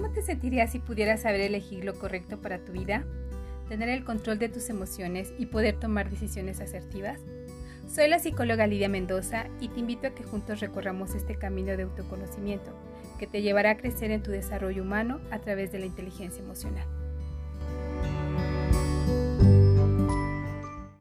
¿Cómo te sentirías si pudieras saber elegir lo correcto para tu vida? ¿Tener el control de tus emociones y poder tomar decisiones asertivas? Soy la psicóloga Lidia Mendoza y te invito a que juntos recorramos este camino de autoconocimiento que te llevará a crecer en tu desarrollo humano a través de la inteligencia emocional.